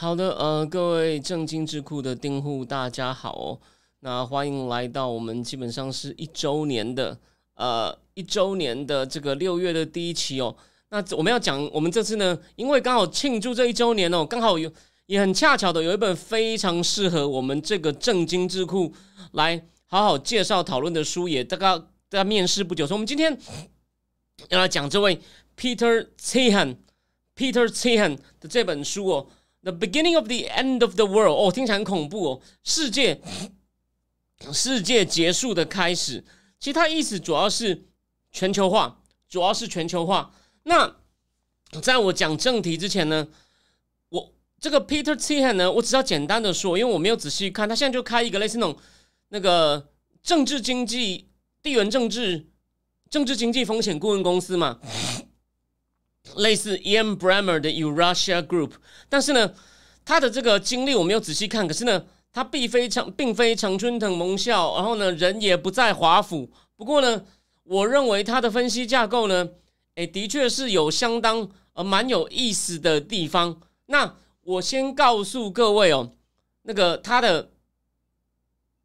好的，呃，各位正经智库的订户，大家好哦。那欢迎来到我们基本上是一周年的，呃，一周年的这个六月的第一期哦。那我们要讲，我们这次呢，因为刚好庆祝这一周年哦，刚好有也很恰巧的有一本非常适合我们这个正经智库来好好介绍讨论的书，也大概在面试不久，所以我们今天 要来讲这位 Peter Zihan，Peter Zihan 的这本书哦。The beginning of the end of the world，哦，听起来很恐怖哦，世界 世界结束的开始。其实它意思主要是全球化，主要是全球化。那在我讲正题之前呢，我这个 Peter Thiel 呢，我只要简单的说，因为我没有仔细看，他现在就开一个类似那种那个政治经济、地缘政治、政治经济风险顾问公司嘛。类似 Ian Bremmer 的 Eurasia Group，但是呢，他的这个经历我没有仔细看。可是呢，他并非常并非常春藤盟校，然后呢，人也不在华府。不过呢，我认为他的分析架构呢，诶，的确是有相当呃蛮有意思的地方。那我先告诉各位哦，那个他的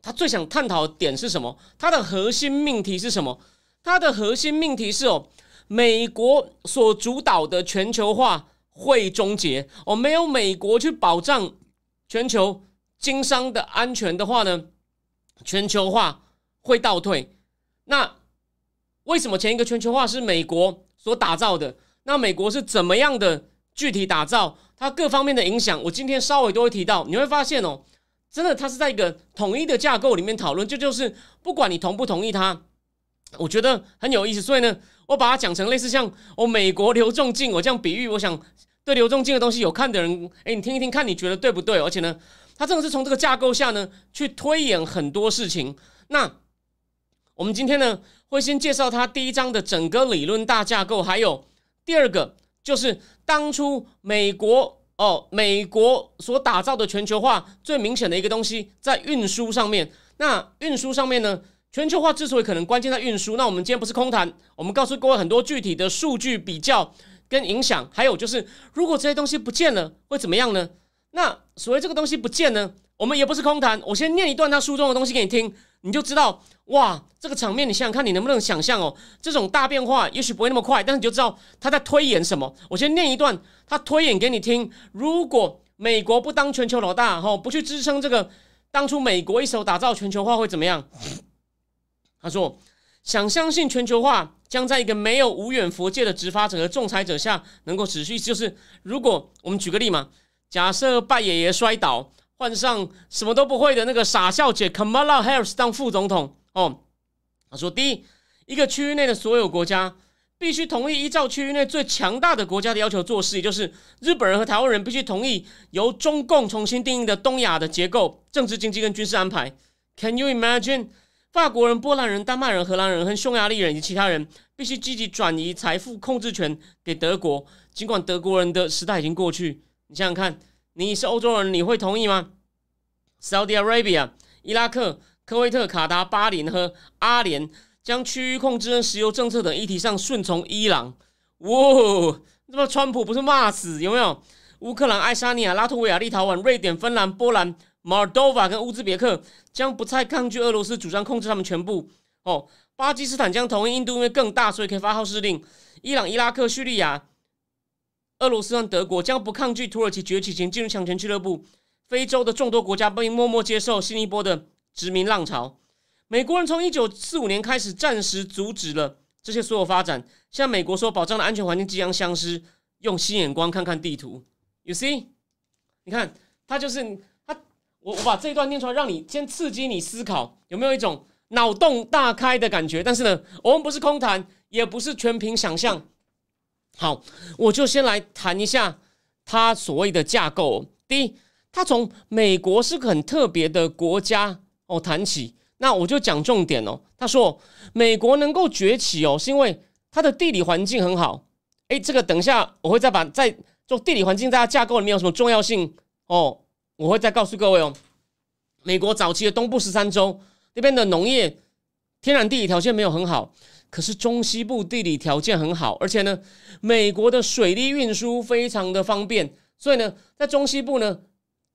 他最想探讨的点是什么？他的核心命题是什么？他的核心命题是哦。美国所主导的全球化会终结哦，没有美国去保障全球经商的安全的话呢，全球化会倒退。那为什么前一个全球化是美国所打造的？那美国是怎么样的具体打造？它各方面的影响，我今天稍微都会提到。你会发现哦，真的，它是在一个统一的架构里面讨论，这就是不管你同不同意它，我觉得很有意思。所以呢。我把它讲成类似像我美国刘仲敬，我这样比喻，我想对刘仲敬的东西有看的人，哎，你听一听，看你觉得对不对？而且呢，他真的是从这个架构下呢去推演很多事情。那我们今天呢会先介绍他第一章的整个理论大架构，还有第二个就是当初美国哦美国所打造的全球化最明显的一个东西，在运输上面。那运输上面呢？全球化之所以可能关键在运输，那我们今天不是空谈，我们告诉各位很多具体的数据比较跟影响，还有就是如果这些东西不见了会怎么样呢？那所谓这个东西不见呢，我们也不是空谈，我先念一段他书中的东西给你听，你就知道哇，这个场面你想想看，你能不能想象哦？这种大变化也许不会那么快，但是你就知道他在推演什么。我先念一段他推演给你听，如果美国不当全球老大，哈，不去支撑这个当初美国一手打造全球化会怎么样？他说：“想相信全球化将在一个没有无远佛界的执法者和仲裁者下能够持续，就是如果我们举个例嘛，假设拜爷爷摔倒，换上什么都不会的那个傻笑姐 Kamala Harris 当副总统哦。他说，第一，一个区域内的所有国家必须同意依照区域内最强大的国家的要求做事，也就是日本人和台湾人必须同意由中共重新定义的东亚的结构、政治、经济跟军事安排。Can you imagine？” 法国人、波兰人、丹麦人、荷兰人和匈牙利人以及其他人必须积极转移财富控制权给德国，尽管德国人的时代已经过去。你想想看，你是欧洲人，你会同意吗？Saudi Arabia、伊拉克、科威特、卡达、巴林和阿联将区域控制和石油政策等议题上顺从伊朗。哇，那么川普不是骂死有没有？乌克兰、爱沙尼亚、拉脱维亚、立陶宛、瑞典、芬兰、波兰。Moldova 跟乌兹别克将不再抗拒俄罗斯主张控制他们全部。哦，巴基斯坦将同意印度因为更大，所以可以发号施令。伊朗、伊拉克、叙利亚、俄罗斯和德国将不抗拒土耳其崛起前进入强权俱乐部。非洲的众多国家并默默接受新一波的殖民浪潮。美国人从一九四五年开始暂时阻止了这些所有发展。像美国所保障的安全环境即将消失。用新眼光看看地图，You see？你看，他就是。我我把这一段念出来，让你先刺激你思考，有没有一种脑洞大开的感觉？但是呢，我们不是空谈，也不是全凭想象。好，我就先来谈一下它所谓的架构。第一，它从美国是个很特别的国家哦谈起。那我就讲重点哦。他说，美国能够崛起哦，是因为它的地理环境很好。诶，这个等一下我会再把在做地理环境在它架构里面有什么重要性哦，我会再告诉各位哦。美国早期的东部十三州那边的农业天然地理条件没有很好，可是中西部地理条件很好，而且呢，美国的水利运输非常的方便，所以呢，在中西部呢。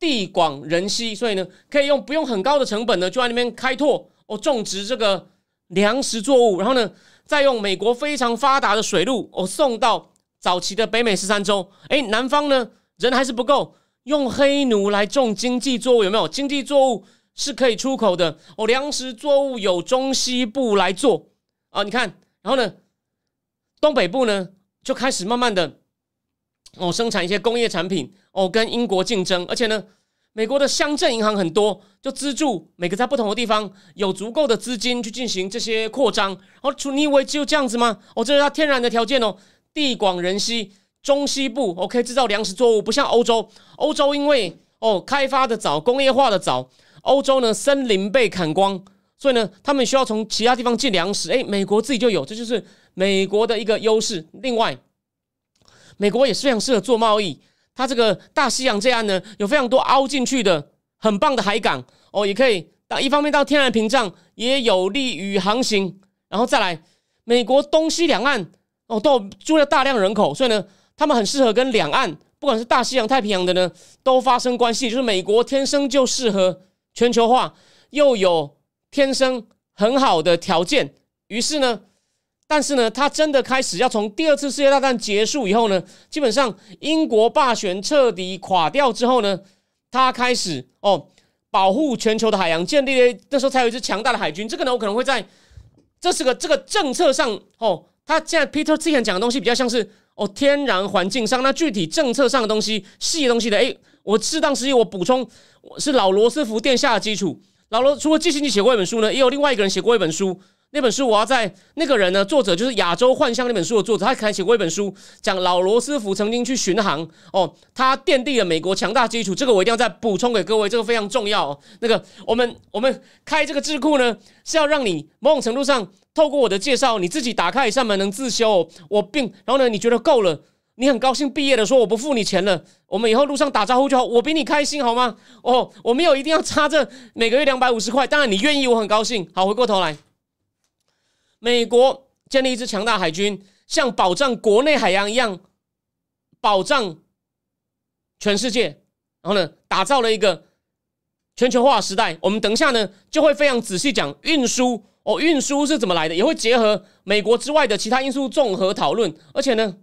地广人稀，所以呢，可以用不用很高的成本呢，就在那边开拓哦，种植这个粮食作物，然后呢，再用美国非常发达的水路哦，送到早期的北美十三州。哎，南方呢人还是不够，用黑奴来种经济作物，有没有？经济作物是可以出口的哦，粮食作物有中西部来做啊，你看，然后呢，东北部呢就开始慢慢的。哦，生产一些工业产品哦，跟英国竞争，而且呢，美国的乡镇银行很多，就资助每个在不同的地方有足够的资金去进行这些扩张。哦，你以为只有这样子吗？哦，这是它天然的条件哦，地广人稀，中西部 OK 制造粮食作物，不像欧洲，欧洲因为哦开发的早，工业化的早，欧洲呢森林被砍光，所以呢他们需要从其他地方进粮食。诶，美国自己就有，这就是美国的一个优势。另外。美国也是非常适合做贸易，它这个大西洋这岸呢，有非常多凹进去的很棒的海港哦，也可以当一方面到天然屏障，也有利于航行。然后再来，美国东西两岸哦都住了大量人口，所以呢，他们很适合跟两岸，不管是大西洋、太平洋的呢，都发生关系。就是美国天生就适合全球化，又有天生很好的条件，于是呢。但是呢，他真的开始要从第二次世界大战结束以后呢，基本上英国霸权彻底垮掉之后呢，他开始哦保护全球的海洋，建立了那时候才有一支强大的海军。这个呢，我可能会在这是个这个政策上哦，他现在 Peter 之前讲的东西比较像是哦天然环境上，那具体政策上的东西细的东西的，哎，我适当时机我补充，是老罗斯福殿下的基础。老罗除了季辛尼写过一本书呢，也有另外一个人写过一本书。那本书我要在那个人呢，作者就是《亚洲幻象》那本书的作者，他还写过一本书，讲老罗斯福曾经去巡航哦，他奠定了美国强大基础。这个我一定要再补充给各位，这个非常重要。那个我们我们开这个智库呢，是要让你某种程度上透过我的介绍，你自己打开一扇门能自修。我并然后呢，你觉得够了，你很高兴毕业的说我不付你钱了，我们以后路上打招呼就好，我比你开心好吗？哦，我没有一定要差这每个月两百五十块，当然你愿意，我很高兴。好，回过头来。美国建立一支强大海军，像保障国内海洋一样保障全世界。然后呢，打造了一个全球化时代。我们等一下呢，就会非常仔细讲运输哦，运输是怎么来的，也会结合美国之外的其他因素综合讨论。而且呢，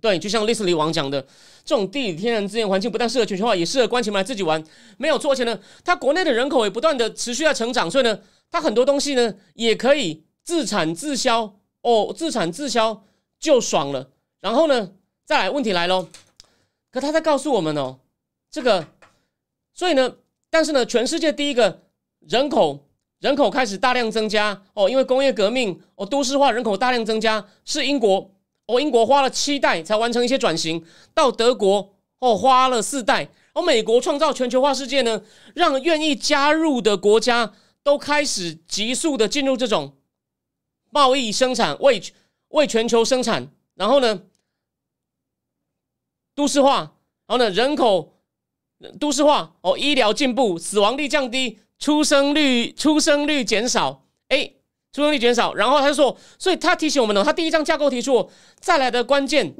对，就像历史里王讲的，这种地理天然资源环境不但适合全球化，也适合关起门来自己玩。没有错，而且呢，它国内的人口也不断的持续在成长，所以呢。它很多东西呢，也可以自产自销哦，自产自销就爽了。然后呢，再来问题来喽，可他在告诉我们哦，这个，所以呢，但是呢，全世界第一个人口人口开始大量增加哦，因为工业革命哦，都市化人口大量增加是英国哦，英国花了七代才完成一些转型，到德国哦花了四代，而美国创造全球化世界呢，让愿意加入的国家。都开始急速的进入这种贸易生产，为为全球生产，然后呢，都市化，然后呢，人口都市化，哦，医疗进步，死亡率降低，出生率出生率减少，哎，出生率减少，然后他就说，所以他提醒我们呢，他第一章架构提出，再来的关键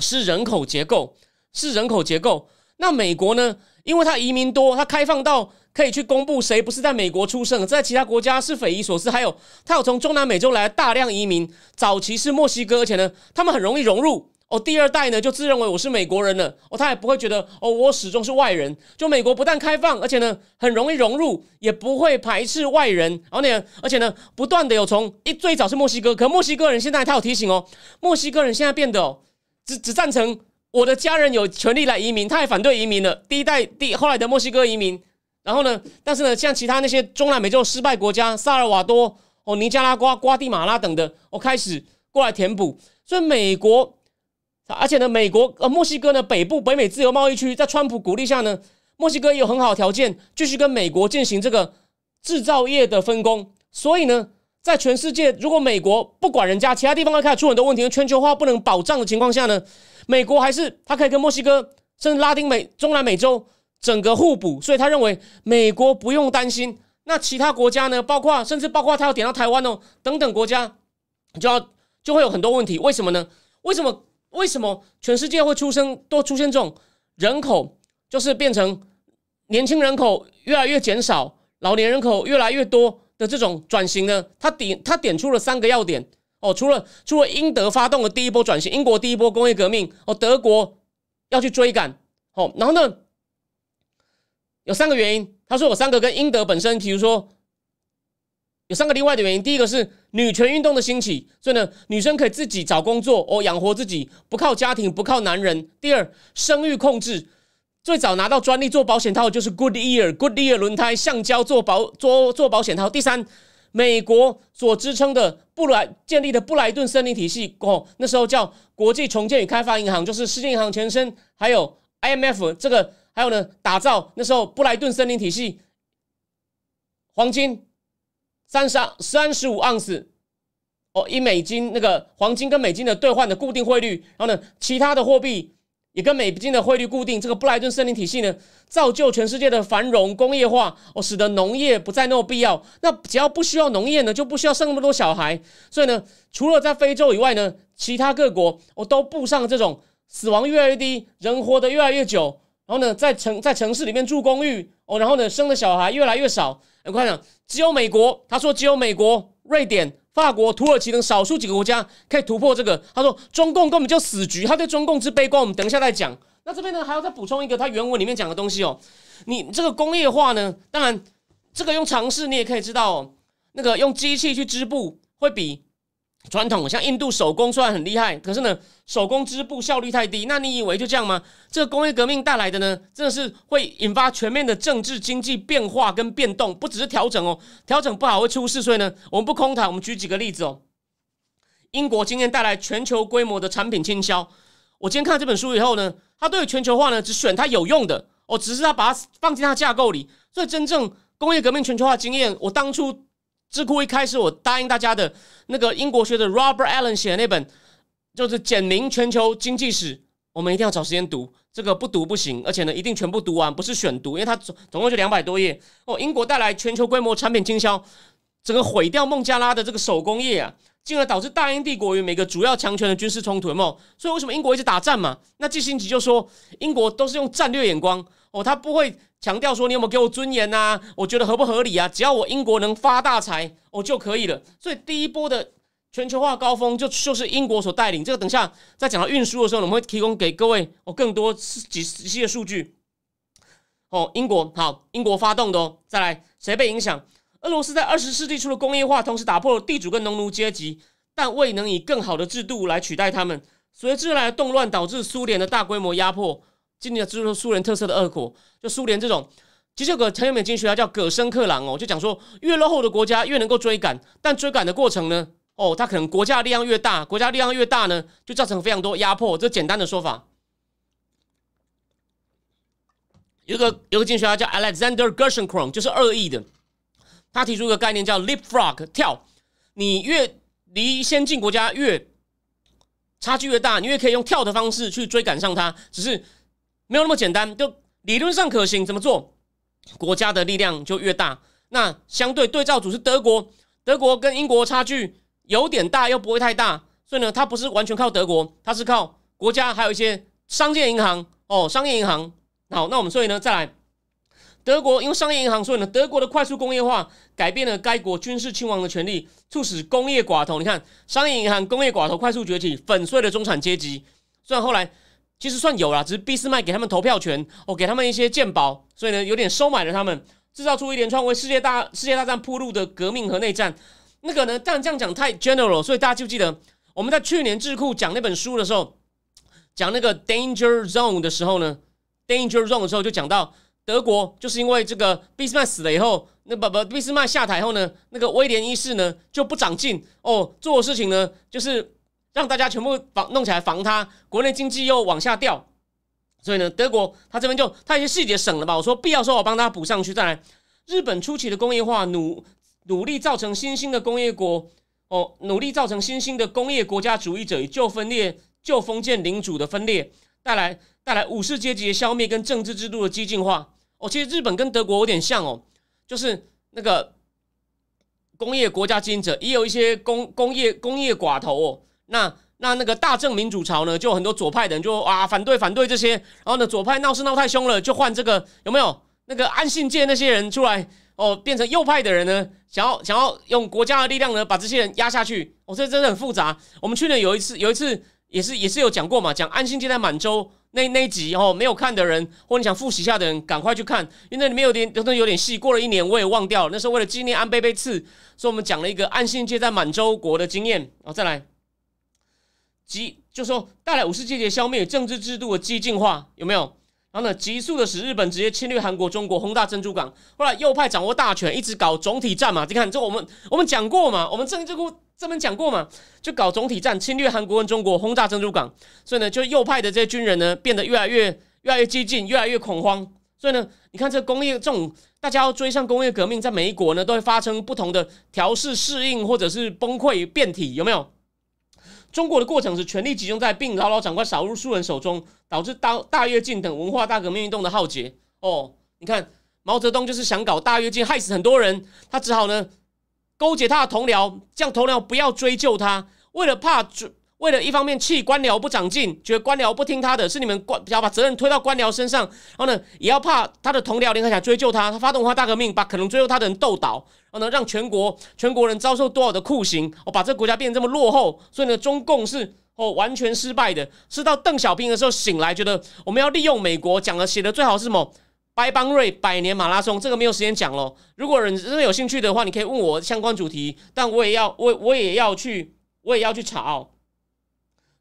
是人口结构，是人口结构。那美国呢，因为它移民多，它开放到。可以去公布谁不是在美国出生，在其他国家是匪夷所思。还有，他有从中南美洲来大量移民，早期是墨西哥，而且呢，他们很容易融入。哦，第二代呢就自认为我是美国人了。哦，他也不会觉得哦，我始终是外人。就美国不但开放，而且呢很容易融入，也不会排斥外人。然后呢，而且呢不断的有从一最早是墨西哥，可墨西哥人现在他有提醒哦，墨西哥人现在变得哦只只赞成我的家人有权利来移民，他也反对移民了。第一代第后来的墨西哥移民。然后呢？但是呢，像其他那些中南美洲失败国家，萨尔瓦多、哦尼加拉瓜、瓜地马拉等的，我开始过来填补。所以美国而且呢，美国呃墨西哥呢北部北美自由贸易区在川普鼓励下呢，墨西哥也有很好的条件继续跟美国进行这个制造业的分工。所以呢，在全世界如果美国不管人家，其他地方都开始出很多问题，全球化不能保障的情况下呢，美国还是他可以跟墨西哥甚至拉丁美、中南美洲整个互补。所以他认为美国不用担心。那其他国家呢？包括甚至包括他要点到台湾哦，等等国家就要就会有很多问题。为什么呢？为什么？为什么全世界会出生都出现这种人口就是变成年轻人口越来越减少，老年人口越来越多的这种转型呢？他点他点出了三个要点哦，除了除了英德发动的第一波转型，英国第一波工业革命哦，德国要去追赶哦，然后呢有三个原因。他说：“有三个跟英德本身，比如说有三个另外的原因。第一个是女权运动的兴起，所以呢，女生可以自己找工作哦，养活自己，不靠家庭，不靠男人。第二，生育控制，最早拿到专利做保险套就是 Goodyear，Goodyear 轮胎橡胶做保做做保险套。第三，美国所支撑的布莱建立的布莱顿森林体系哦，那时候叫国际重建与开发银行，就是世界银行前身，还有 IMF 这个。”还有呢，打造那时候布莱顿森林体系，黄金三十三十五盎司哦，一美金那个黄金跟美金的兑换的固定汇率，然后呢，其他的货币也跟美金的汇率固定。这个布莱顿森林体系呢，造就全世界的繁荣工业化哦，使得农业不再那么必要。那只要不需要农业呢，就不需要生那么多小孩。所以呢，除了在非洲以外呢，其他各国哦都步上这种死亡越来越低，人活得越来越久。然后呢，在城在城市里面住公寓哦，然后呢，生的小孩越来越少。我看讲，只有美国，他说只有美国、瑞典、法国、土耳其等少数几个国家可以突破这个。他说中共根本就死局，他对中共之悲观，我们等一下再讲。那这边呢，还要再补充一个他原文里面讲的东西哦。你这个工业化呢，当然这个用尝试，你也可以知道，哦，那个用机器去织布会比。传统像印度手工虽然很厉害，可是呢，手工织布效率太低。那你以为就这样吗？这个工业革命带来的呢，真的是会引发全面的政治经济变化跟变动，不只是调整哦，调整不好会出事。所以呢，我们不空谈。我们举几个例子哦。英国今天带来全球规模的产品倾销。我今天看了这本书以后呢，他对全球化呢，只选它有用的哦，只是他把它放进它架构里。所以真正工业革命全球化经验，我当初。智库一开始我答应大家的那个英国学者 Robert Allen 写的那本，就是简明全球经济史，我们一定要找时间读，这个不读不行，而且呢一定全部读完，不是选读，因为它总总共就两百多页哦。英国带来全球规模产品经销，整个毁掉孟加拉的这个手工业啊，进而导致大英帝国与每个主要强权的军事冲突，有没有？所以为什么英国一直打战嘛？那季新奇就说，英国都是用战略眼光哦，他不会。强调说你有没有给我尊严呐？我觉得合不合理啊？只要我英国能发大财，我就可以了。所以第一波的全球化高峰就就是英国所带领。这个等下在讲到运输的时候，我们会提供给各位哦更多几实际的数据。哦，英国好，英国发动的哦。再来，谁被影响？俄罗斯在二十世纪初的工业化，同时打破了地主跟农奴阶级，但未能以更好的制度来取代他们。随之来的动乱导致苏联的大规模压迫。今年就是苏联特色的恶果，就苏联这种，其实有个很有名经济学家叫葛申克朗哦，就讲说越落后的国家越能够追赶，但追赶的过程呢，哦，他可能国家力量越大，国家力量越大呢，就造成非常多压迫。这简单的说法，有个有个经济学家叫 Alexander Gershon 就是恶意的，他提出一个概念叫 leapfrog 跳，你越离先进国家越差距越大，你越可以用跳的方式去追赶上它，只是。没有那么简单，就理论上可行，怎么做？国家的力量就越大。那相对对照组是德国，德国跟英国差距有点大，又不会太大，所以呢，它不是完全靠德国，它是靠国家，还有一些商业银行哦，商业银行。好，那我们所以呢，再来，德国因为商业银行，所以呢，德国的快速工业化改变了该国军事亲王的权利，促使工业寡头。你看，商业银行、工业寡头快速崛起，粉碎了中产阶级。虽然后来。其实算有啦，只是俾斯麦给他们投票权，哦，给他们一些鉴宝，所以呢，有点收买了他们，制造出一连串为世界大世界大战铺路的革命和内战。那个呢，但这样讲太 general，所以大家就记得我们在去年智库讲那本书的时候，讲那个 Danger Zone 的时候呢，Danger Zone 的时候就讲到德国就是因为这个俾斯麦死了以后，那不不俾斯麦下台后呢，那个威廉一世呢就不长进哦，做的事情呢就是让大家全部防弄起来防它，国内经济又往下掉，所以呢，德国他这边就他一些细节省了吧。我说必要时候我帮他补上去。再来，日本初期的工业化努努力造成新兴的工业国哦，努力造成新兴的工业国家主义者与旧分裂、旧封建领主的分裂，带来带来武士阶级的消灭跟政治制度的激进化。哦，其实日本跟德国有点像哦，就是那个工业国家经营者，也有一些工工业工业寡头哦。那那那个大正民主潮呢，就很多左派的人就啊反对反对这些，然后呢左派闹事闹太凶了，就换这个有没有那个安信界那些人出来哦，变成右派的人呢，想要想要用国家的力量呢把这些人压下去。哦，这真的很复杂。我们去年有一次有一次也是也是有讲过嘛，讲安信界在满洲。那那一集哦，没有看的人，或你想复习一下的人，赶快去看，因为那里面有点，真的有点细。过了一年，我也忘掉了。那时候为了纪念安倍被刺，所以我们讲了一个安信界在满洲国的经验。然后再来，急就说带来武士阶级消灭、政治制度的激进化，有没有？然后呢，急速的使日本直接侵略韩国、中国，轰炸珍珠港。后来右派掌握大权，一直搞总体战嘛。你看，这我们我们讲过嘛，我们政治库。这边讲过嘛，就搞总体战，侵略韩国跟中国，轰炸珍珠港，所以呢，就右派的这些军人呢，变得越来越越来越激进，越来越恐慌。所以呢，你看这工业这种大家要追上工业革命，在每一国呢，都会发生不同的调试、适应或者是崩溃变体，有没有？中国的过程是权力集中在并牢牢掌握少数人手中，导致大大跃进等文化大革命运动的浩劫。哦，你看毛泽东就是想搞大跃进，害死很多人，他只好呢。勾结他的同僚，让同僚不要追究他。为了怕追，为了一方面气官僚不长进，觉得官僚不听他的，是你们官要把责任推到官僚身上。然后呢，也要怕他的同僚联合起来追究他。他发动文化大革命，把可能追究他的人斗倒，然后呢，让全国全国人遭受多少的酷刑？哦，把这个国家变得这么落后。所以呢，中共是哦完全失败的。是到邓小平的时候醒来，觉得我们要利用美国讲的写的最好是什么？白邦瑞百年马拉松，这个没有时间讲了。如果人真的有兴趣的话，你可以问我相关主题，但我也要我我也要去我也要去查。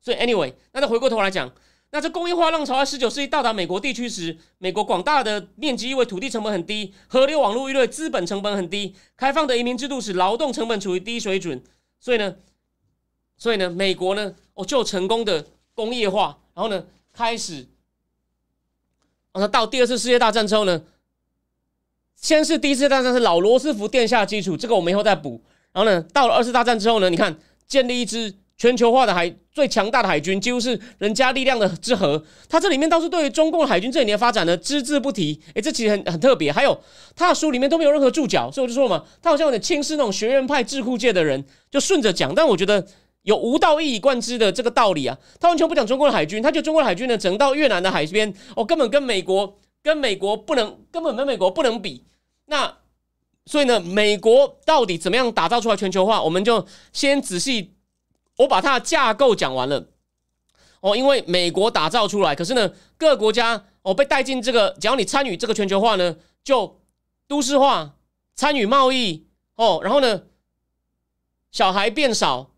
所以 anyway，那再回过头来讲，那这工业化浪潮在十九世纪到达美国地区时，美国广大的面积因为土地成本很低，河流网络因为资本成本很低，开放的移民制度使劳动成本处于低水准，所以呢，所以呢，美国呢，哦就成功的工业化，然后呢，开始。那到第二次世界大战之后呢？先是第一次大战是老罗斯福殿下基础，这个我们以后再补。然后呢，到了二次大战之后呢？你看，建立一支全球化的海最强大的海军，几乎是人家力量的之和。他这里面倒是对于中共海军这几年发展呢只字不提。诶，这其实很很特别。还有他的书里面都没有任何注脚，所以我就说嘛，他好像有点轻视那种学院派智库界的人，就顺着讲。但我觉得。有无道一以贯之的这个道理啊，他完全不讲中国的海军，他就中国海军呢，整到越南的海边，哦，根本跟美国跟美国不能，根本跟美国不能比。那所以呢，美国到底怎么样打造出来全球化？我们就先仔细，我把它的架构讲完了。哦，因为美国打造出来，可是呢，各个国家哦被带进这个，只要你参与这个全球化呢，就都市化，参与贸易哦，然后呢，小孩变少。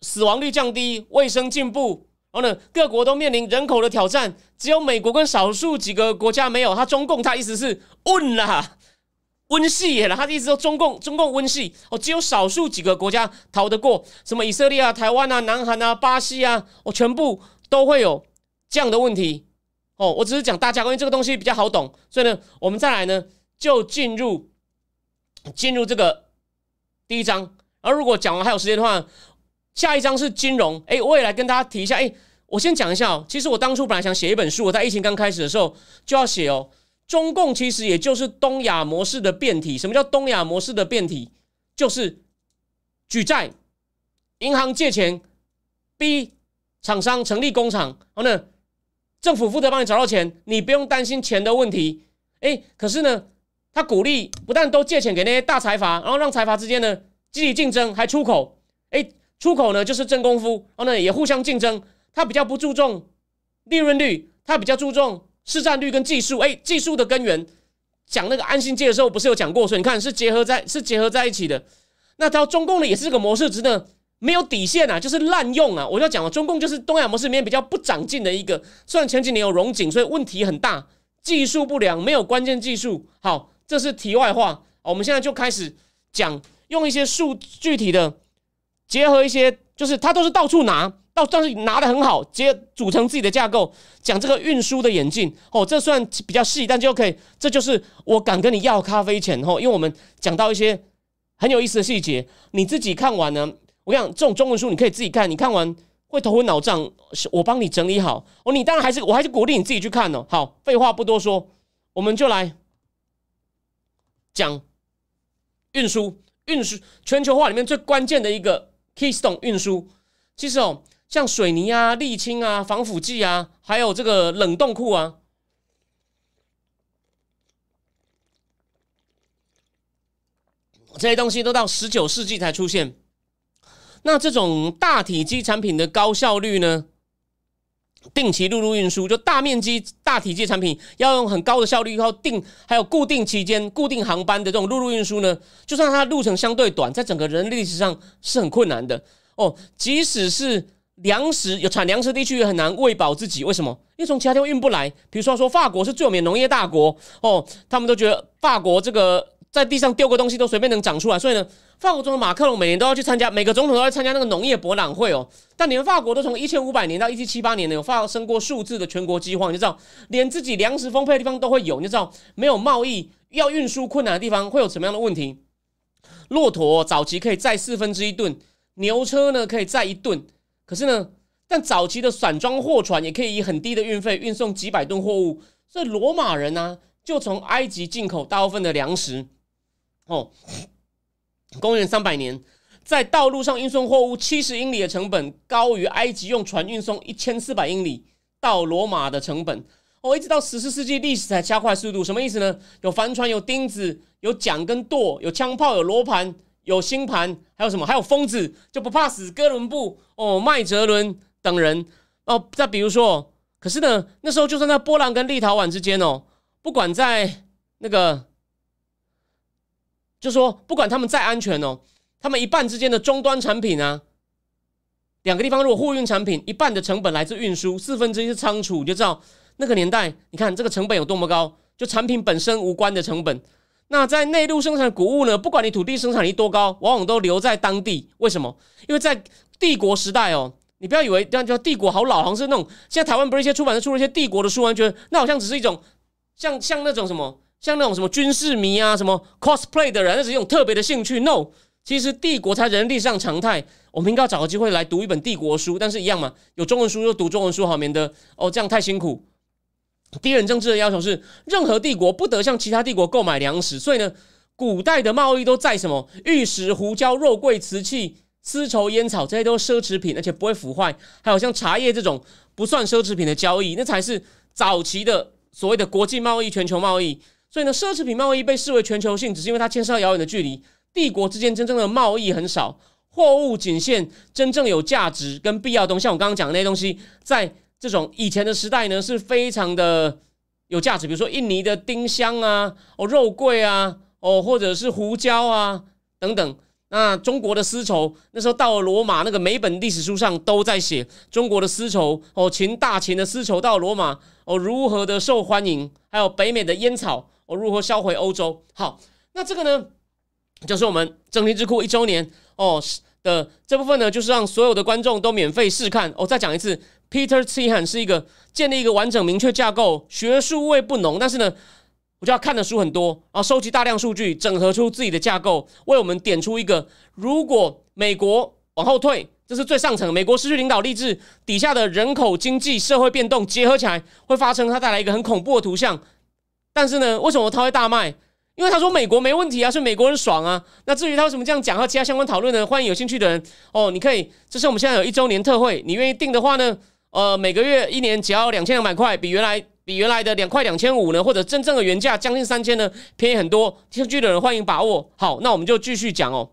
死亡率降低，卫生进步，然后呢，各国都面临人口的挑战，只有美国跟少数几个国家没有。他中共，他意思是问啦，温系了。他的意思说中共，中共温系哦，只有少数几个国家逃得过，什么以色列啊、台湾啊、南韩啊、巴西啊，哦，全部都会有这样的问题。哦，我只是讲大家关于这个东西比较好懂，所以呢，我们再来呢，就进入进入这个第一章。而如果讲完还有时间的话。下一章是金融，哎，我也来跟大家提一下，哎，我先讲一下哦。其实我当初本来想写一本书，我在疫情刚开始的时候就要写哦。中共其实也就是东亚模式的变体。什么叫东亚模式的变体？就是举债，银行借钱，逼厂商成立工厂，然后呢，政府负责帮你找到钱，你不用担心钱的问题。哎，可是呢，他鼓励不但都借钱给那些大财阀，然后让财阀之间呢积极竞争，还出口，哎。出口呢就是真功夫，然后呢也互相竞争。他比较不注重利润率，他比较注重市占率跟技术。哎，技术的根源，讲那个安心界的时候不是有讲过？所以你看是结合在是结合在一起的。那到中共呢也是这个模式，真的没有底线啊，就是滥用啊。我就讲了，中共就是东亚模式里面比较不长进的一个。虽然前几年有融景，所以问题很大，技术不良，没有关键技术。好，这是题外话。我们现在就开始讲，用一些数具体的。结合一些就是它都是到处拿到，算是拿的很好，直接组成自己的架构，讲这个运输的演进哦，这算比较细，但就可以，这就是我敢跟你要咖啡钱哦，因为我们讲到一些很有意思的细节，你自己看完呢，我讲这种中文书你可以自己看，你看完会头昏脑胀，我帮你整理好哦，你当然还是我还是鼓励你自己去看哦。好，废话不多说，我们就来讲运输，运输全球化里面最关键的一个。Keystone 运输，其实哦，像水泥啊、沥青啊、防腐剂啊，还有这个冷冻库啊，这些东西都到十九世纪才出现。那这种大体积产品的高效率呢？定期陆路运输，就大面积、大体积产品要用很高的效率，然后定还有固定期间、固定航班的这种陆路运输呢，就算它路程相对短，在整个人历史上是很困难的哦。即使是粮食有产粮食地区，也很难喂饱自己。为什么？因为从其他地方运不来。比如说，说法国是最有名的农业大国哦，他们都觉得法国这个。在地上丢个东西都随便能长出来，所以呢，法国总统马克龙每年都要去参加，每个总统都要参加那个农业博览会哦。但你们法国都从一千五百年到一七七八年呢，有发生过数字的全国饥荒，你就知道，连自己粮食丰沛的地方都会有，你就知道，没有贸易要运输困难的地方会有什么样的问题？骆驼早期可以载四分之一吨，牛车呢可以载一吨，可是呢，但早期的散装货船也可以以很低的运费运送几百吨货物，所以罗马人呢就从埃及进口大部分的粮食。哦，公元三百年，在道路上运送货物七十英里的成本高于埃及用船运送一千四百英里到罗马的成本。哦，一直到十四世纪历史才加快速度，什么意思呢？有帆船，有钉子，有桨跟舵，有枪炮，有罗盘，有星盘，还有什么？还有疯子就不怕死，哥伦布哦，麦哲伦等人哦。再比如说，可是呢，那时候就算在波兰跟立陶宛之间哦，不管在那个。就说不管他们再安全哦，他们一半之间的终端产品啊，两个地方如果货运产品一半的成本来自运输，四分之一是仓储，你就知道那个年代，你看这个成本有多么高。就产品本身无关的成本，那在内陆生产的谷物呢，不管你土地生产力多高，往往都留在当地。为什么？因为在帝国时代哦，你不要以为这样叫帝国好老，好像是那种现在台湾不是一些出版社出了一些帝国的书，完全那好像只是一种像像那种什么。像那种什么军事迷啊，什么 cosplay 的人，那是一种特别的兴趣。No，其实帝国才人历史上常态。我们应该要找个机会来读一本帝国书，但是一样嘛，有中文书就读中文书好，免得哦这样太辛苦。敌人政治的要求是，任何帝国不得向其他帝国购买粮食。所以呢，古代的贸易都在什么玉石、胡椒、肉桂、瓷器、丝绸、烟草，这些都是奢侈品，而且不会腐坏。还有像茶叶这种不算奢侈品的交易，那才是早期的所谓的国际贸易、全球贸易。所以呢，奢侈品贸易被视为全球性，只是因为它牵涉到遥远的距离。帝国之间真正的贸易很少，货物仅限真正有价值跟必要东西。像我刚刚讲的那些东西，在这种以前的时代呢，是非常的有价值。比如说印尼的丁香啊，哦，肉桂啊，哦，或者是胡椒啊等等。那中国的丝绸，那时候到了罗马，那个每本历史书上都在写中国的丝绸哦，秦大秦的丝绸到罗马哦，如何的受欢迎，还有北美的烟草哦，如何销回欧洲。好，那这个呢，就是我们正题智库一周年哦的这部分呢，就是让所有的观众都免费试看。哦，再讲一次，Peter t i h a n 是一个建立一个完整明确架构，学术味不浓，但是呢。我就要看的书很多，然后收集大量数据，整合出自己的架构，为我们点出一个：如果美国往后退，这是最上层，美国失去领导力志，底下的人口、经济、社会变动结合起来，会发生它带来一个很恐怖的图像。但是呢，为什么他会大卖？因为他说美国没问题啊，是美国人爽啊。那至于他为什么这样讲和其他相关讨论呢？欢迎有兴趣的人哦，你可以，这是我们现在有一周年特惠，你愿意订的话呢，呃，每个月一年只要两千两百块，比原来。比原来的两块两千五呢，或者真正的原价将近三千呢，便宜很多。听剧的人欢迎把握。好，那我们就继续讲哦。